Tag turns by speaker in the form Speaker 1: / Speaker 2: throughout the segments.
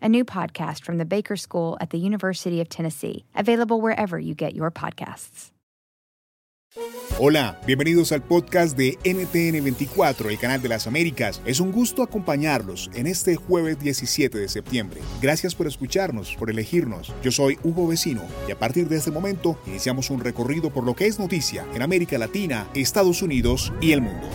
Speaker 1: a new podcast from the Baker School at the University of Tennessee, available wherever you get your podcasts.
Speaker 2: Hola, bienvenidos al podcast de NTN24, el canal de las Américas. Es un gusto acompañarlos en este jueves 17 de septiembre. Gracias por escucharnos, por elegirnos. Yo soy Hugo Vecino y a partir de este momento iniciamos un recorrido por lo que es noticia en América Latina, Estados Unidos y el mundo.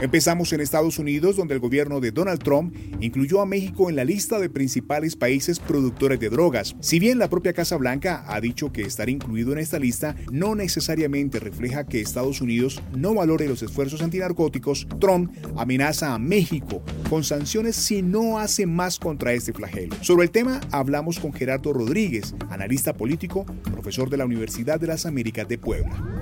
Speaker 2: Empezamos en Estados Unidos, donde el gobierno de Donald Trump incluyó a México en la lista de principales países productores de drogas. Si bien la propia Casa Blanca ha dicho que estar incluido en esta lista no necesariamente refleja que Estados Unidos no valore los esfuerzos antinarcóticos, Trump amenaza a México con sanciones si no hace más contra este flagelo. Sobre el tema hablamos con Gerardo Rodríguez, analista político, profesor de la Universidad de las Américas de Puebla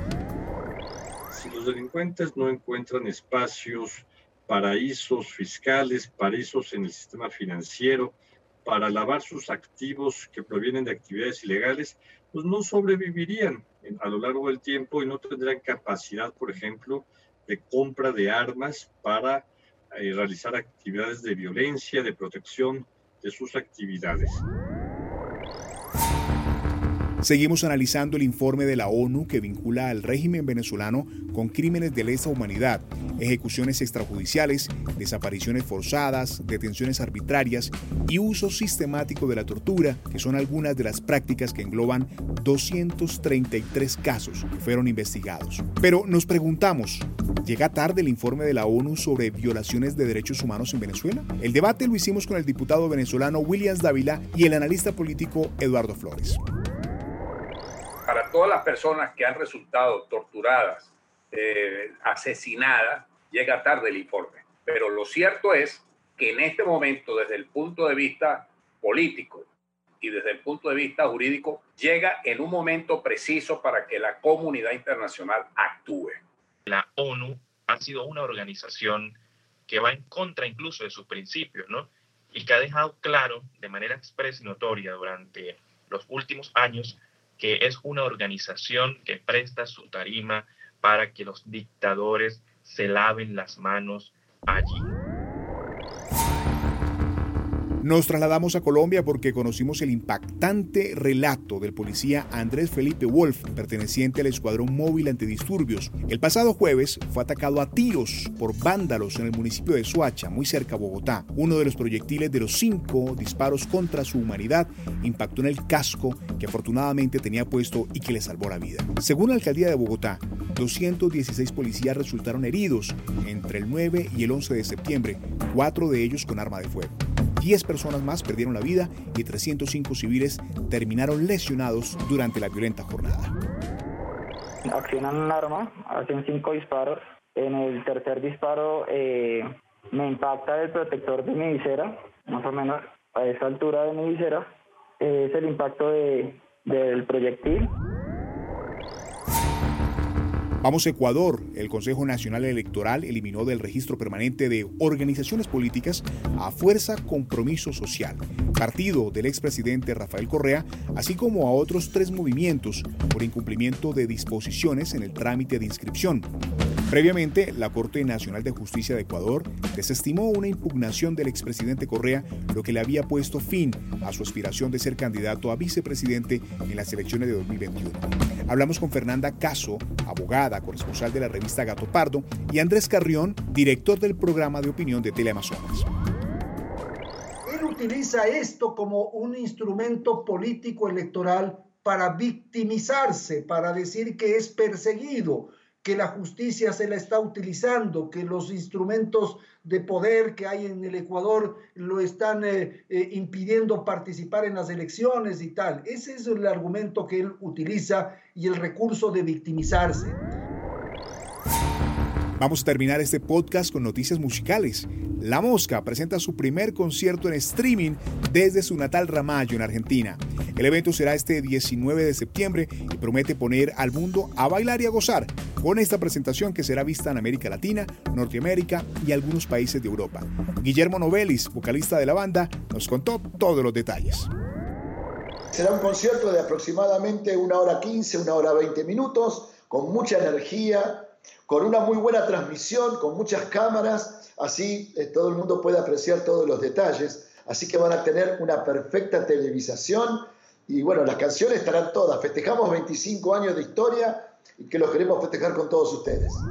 Speaker 3: delincuentes no encuentran espacios, paraísos fiscales, paraísos en el sistema financiero para lavar sus activos que provienen de actividades ilegales, pues no sobrevivirían a lo largo del tiempo y no tendrían capacidad, por ejemplo, de compra de armas para eh, realizar actividades de violencia, de protección de sus actividades.
Speaker 2: Seguimos analizando el informe de la ONU que vincula al régimen venezolano con crímenes de lesa humanidad, ejecuciones extrajudiciales, desapariciones forzadas, detenciones arbitrarias y uso sistemático de la tortura, que son algunas de las prácticas que engloban 233 casos que fueron investigados. Pero nos preguntamos, ¿llega tarde el informe de la ONU sobre violaciones de derechos humanos en Venezuela? El debate lo hicimos con el diputado venezolano Williams Dávila y el analista político Eduardo Flores
Speaker 4: para todas las personas que han resultado torturadas, eh, asesinadas, llega tarde el informe. Pero lo cierto es que en este momento, desde el punto de vista político y desde el punto de vista jurídico, llega en un momento preciso para que la comunidad internacional actúe.
Speaker 5: La ONU ha sido una organización que va en contra incluso de sus principios, ¿no? Y que ha dejado claro de manera expresa y notoria durante los últimos años que es una organización que presta su tarima para que los dictadores se laven las manos allí.
Speaker 2: Nos trasladamos a Colombia porque conocimos el impactante relato del policía Andrés Felipe Wolf, perteneciente al Escuadrón Móvil Antidisturbios. El pasado jueves fue atacado a tiros por vándalos en el municipio de Soacha, muy cerca a Bogotá. Uno de los proyectiles de los cinco disparos contra su humanidad impactó en el casco que afortunadamente tenía puesto y que le salvó la vida. Según la alcaldía de Bogotá, 216 policías resultaron heridos entre el 9 y el 11 de septiembre, cuatro de ellos con arma de fuego. 10 personas más perdieron la vida y 305 civiles terminaron lesionados durante la violenta jornada.
Speaker 6: Accionan un arma, hacen cinco disparos. En el tercer disparo eh, me impacta el protector de mi visera, más o menos a esa altura de mi visera. es el impacto del proyectil.
Speaker 2: Vamos a Ecuador. El Consejo Nacional Electoral eliminó del registro permanente de organizaciones políticas a Fuerza Compromiso Social, partido del expresidente Rafael Correa, así como a otros tres movimientos por incumplimiento de disposiciones en el trámite de inscripción. Previamente, la Corte Nacional de Justicia de Ecuador desestimó una impugnación del expresidente Correa, lo que le había puesto fin a su aspiración de ser candidato a vicepresidente en las elecciones de 2021. Hablamos con Fernanda Caso, abogada, corresponsal de la revista Gato Pardo, y Andrés Carrión, director del programa de opinión de Teleamazonas.
Speaker 7: Él utiliza esto como un instrumento político electoral para victimizarse, para decir que es perseguido, que la justicia se la está utilizando, que los instrumentos de poder que hay en el Ecuador lo están eh, eh, impidiendo participar en las elecciones y tal. Ese es el argumento que él utiliza y el recurso de victimizarse.
Speaker 2: Vamos a terminar este podcast con noticias musicales. La Mosca presenta su primer concierto en streaming desde su natal Ramallo en Argentina. El evento será este 19 de septiembre y promete poner al mundo a bailar y a gozar con esta presentación que será vista en América Latina, Norteamérica y algunos países de Europa. Guillermo Novelis, vocalista de la banda, nos contó todos los detalles.
Speaker 8: Será un concierto de aproximadamente una hora 15, una hora 20 minutos, con mucha energía, con una muy buena transmisión, con muchas cámaras, así eh, todo el mundo puede apreciar todos los detalles, así que van a tener una perfecta televisación y bueno, las canciones estarán todas, festejamos 25 años de historia y que los queremos festejar con todos ustedes.